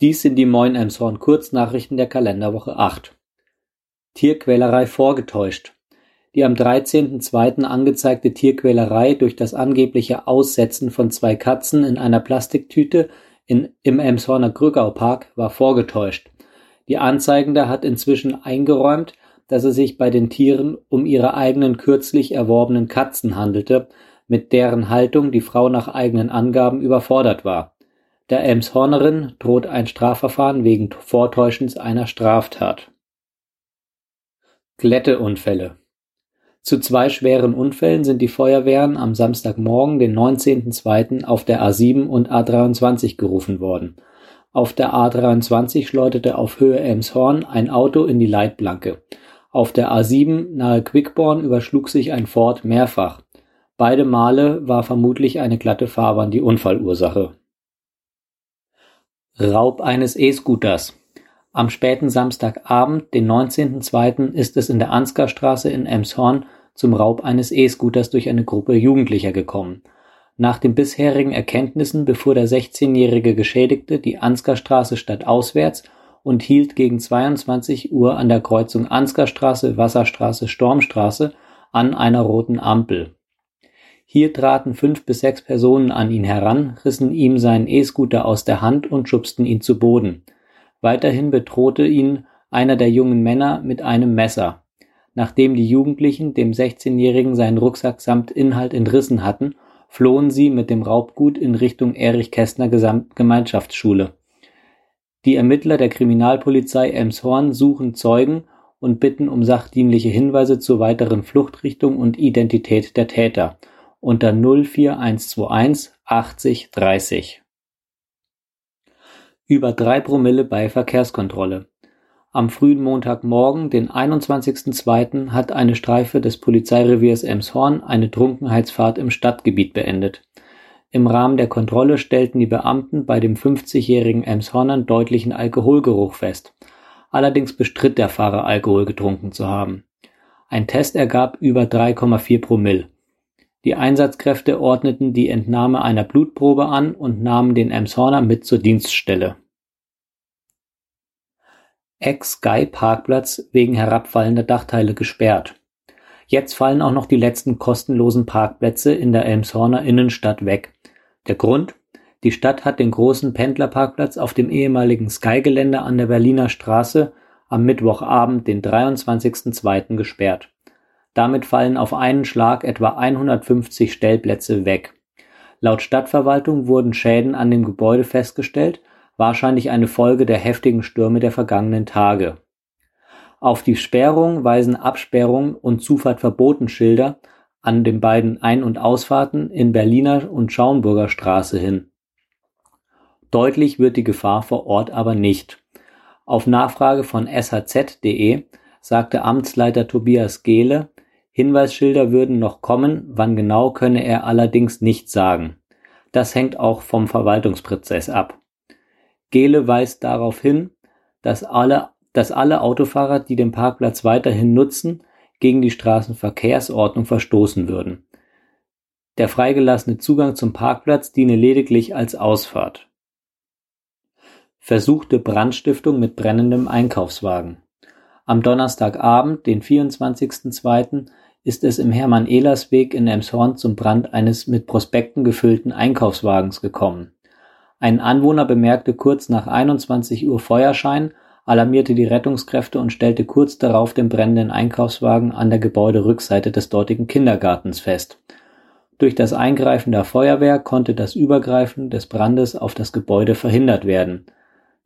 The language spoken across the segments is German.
Dies sind die Moin Emshorn Kurznachrichten der Kalenderwoche 8. Tierquälerei vorgetäuscht. Die am 13.02. angezeigte Tierquälerei durch das angebliche Aussetzen von zwei Katzen in einer Plastiktüte in, im Emshorner Krückau-Park war vorgetäuscht. Die Anzeigende hat inzwischen eingeräumt, dass es sich bei den Tieren um ihre eigenen kürzlich erworbenen Katzen handelte, mit deren Haltung die Frau nach eigenen Angaben überfordert war. Der Elmshornerin droht ein Strafverfahren wegen Vortäuschens einer Straftat. Glätteunfälle Zu zwei schweren Unfällen sind die Feuerwehren am Samstagmorgen, den 19.02. auf der A7 und A23 gerufen worden. Auf der A23 schleuderte auf Höhe Elmshorn ein Auto in die Leitplanke. Auf der A7 nahe Quickborn überschlug sich ein Ford mehrfach. Beide Male war vermutlich eine glatte Fahrbahn die Unfallursache Raub eines E-Scooters Am späten Samstagabend, den 19.02., ist es in der Ansgarstraße in Emshorn zum Raub eines E-Scooters durch eine Gruppe Jugendlicher gekommen. Nach den bisherigen Erkenntnissen befuhr der 16-jährige Geschädigte die Ansgarstraße stadtauswärts und hielt gegen 22 Uhr an der Kreuzung Ansgarstraße, Wasserstraße, Stormstraße an einer roten Ampel hier traten fünf bis sechs Personen an ihn heran, rissen ihm seinen E-Scooter aus der Hand und schubsten ihn zu Boden. Weiterhin bedrohte ihn einer der jungen Männer mit einem Messer. Nachdem die Jugendlichen dem 16-Jährigen seinen Rucksack samt Inhalt entrissen hatten, flohen sie mit dem Raubgut in Richtung Erich-Kästner Gemeinschaftsschule. Die Ermittler der Kriminalpolizei Elmshorn suchen Zeugen und bitten um sachdienliche Hinweise zur weiteren Fluchtrichtung und Identität der Täter unter 04121 80 30. Über drei Promille bei Verkehrskontrolle. Am frühen Montagmorgen, den 21.02., hat eine Streife des Polizeireviers Emshorn eine Trunkenheitsfahrt im Stadtgebiet beendet. Im Rahmen der Kontrolle stellten die Beamten bei dem 50-jährigen Emshornern deutlichen Alkoholgeruch fest. Allerdings bestritt der Fahrer Alkohol getrunken zu haben. Ein Test ergab über 3,4 Promille. Die Einsatzkräfte ordneten die Entnahme einer Blutprobe an und nahmen den Emshorner mit zur Dienststelle. Ex-Sky-Parkplatz wegen herabfallender Dachteile gesperrt. Jetzt fallen auch noch die letzten kostenlosen Parkplätze in der Elmshorner Innenstadt weg. Der Grund? Die Stadt hat den großen Pendlerparkplatz auf dem ehemaligen Sky-Gelände an der Berliner Straße am Mittwochabend, den 23.02. gesperrt damit fallen auf einen Schlag etwa 150 Stellplätze weg. Laut Stadtverwaltung wurden Schäden an dem Gebäude festgestellt, wahrscheinlich eine Folge der heftigen Stürme der vergangenen Tage. Auf die Sperrung weisen Absperrung und Zufahrt verboten Schilder an den beiden Ein- und Ausfahrten in Berliner und Schaumburger Straße hin. Deutlich wird die Gefahr vor Ort aber nicht. Auf Nachfrage von shz.de sagte Amtsleiter Tobias Gehle, Hinweisschilder würden noch kommen, wann genau könne er allerdings nicht sagen. Das hängt auch vom Verwaltungsprozess ab. Gehle weist darauf hin, dass alle, dass alle Autofahrer, die den Parkplatz weiterhin nutzen, gegen die Straßenverkehrsordnung verstoßen würden. Der freigelassene Zugang zum Parkplatz diene lediglich als Ausfahrt. Versuchte Brandstiftung mit brennendem Einkaufswagen. Am Donnerstagabend, den 24.02., ist es im Hermann-Ehlers-Weg in Elmshorn zum Brand eines mit Prospekten gefüllten Einkaufswagens gekommen. Ein Anwohner bemerkte kurz nach 21 Uhr Feuerschein, alarmierte die Rettungskräfte und stellte kurz darauf den brennenden Einkaufswagen an der Gebäuderückseite des dortigen Kindergartens fest. Durch das Eingreifen der Feuerwehr konnte das Übergreifen des Brandes auf das Gebäude verhindert werden.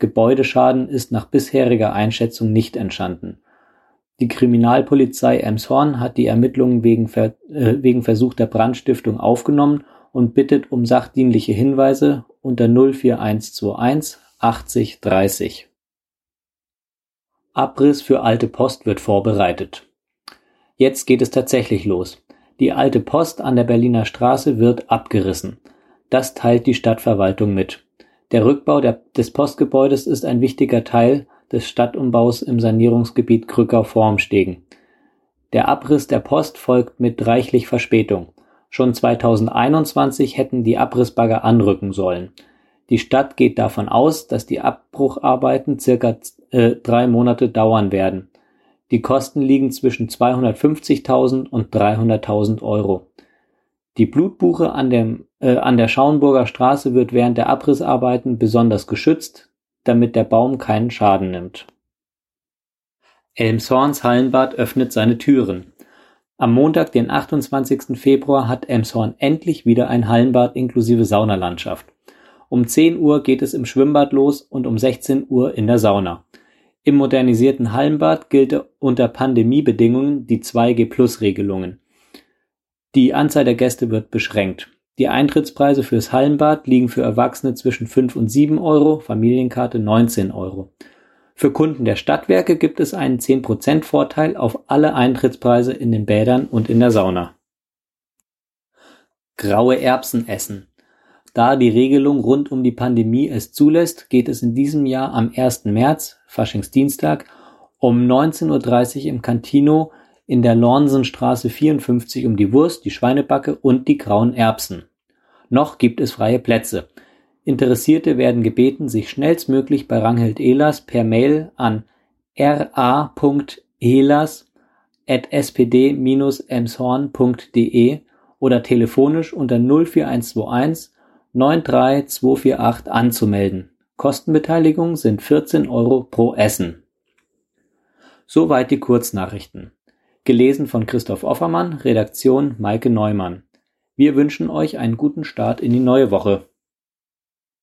Gebäudeschaden ist nach bisheriger Einschätzung nicht entstanden die Kriminalpolizei Elmshorn hat die Ermittlungen wegen, äh, wegen versuchter Brandstiftung aufgenommen und bittet um sachdienliche Hinweise unter 04121 80 30. Abriss für alte Post wird vorbereitet. Jetzt geht es tatsächlich los. Die alte Post an der Berliner Straße wird abgerissen. Das teilt die Stadtverwaltung mit. Der Rückbau der, des Postgebäudes ist ein wichtiger Teil des Stadtumbaus im Sanierungsgebiet Krückau-Vormstegen. Der Abriss der Post folgt mit reichlich Verspätung. Schon 2021 hätten die Abrissbagger anrücken sollen. Die Stadt geht davon aus, dass die Abbrucharbeiten circa äh, drei Monate dauern werden. Die Kosten liegen zwischen 250.000 und 300.000 Euro. Die Blutbuche an, dem, äh, an der Schauenburger Straße wird während der Abrissarbeiten besonders geschützt, damit der Baum keinen Schaden nimmt. Elmshorns Hallenbad öffnet seine Türen. Am Montag, den 28. Februar, hat Elmshorn endlich wieder ein Hallenbad inklusive Saunalandschaft. Um 10 Uhr geht es im Schwimmbad los und um 16 Uhr in der Sauna. Im modernisierten Hallenbad gilt unter Pandemiebedingungen die 2G-Plus-Regelungen. Die Anzahl der Gäste wird beschränkt. Die Eintrittspreise fürs Hallenbad liegen für Erwachsene zwischen 5 und 7 Euro, Familienkarte 19 Euro. Für Kunden der Stadtwerke gibt es einen 10% Vorteil auf alle Eintrittspreise in den Bädern und in der Sauna. Graue Erbsen essen. Da die Regelung rund um die Pandemie es zulässt, geht es in diesem Jahr am 1. März, Faschingsdienstag, um 19.30 Uhr im Cantino in der Lornsenstraße 54 um die Wurst, die Schweinebacke und die grauen Erbsen. Noch gibt es freie Plätze. Interessierte werden gebeten, sich schnellstmöglich bei Ranghild Ehlers per Mail an ra.ehlers@spd-emshorn.de oder telefonisch unter 04121 93248 anzumelden. Kostenbeteiligung sind 14 Euro pro Essen. Soweit die Kurznachrichten. Gelesen von Christoph Offermann, Redaktion Maike Neumann. Wir wünschen euch einen guten Start in die neue Woche.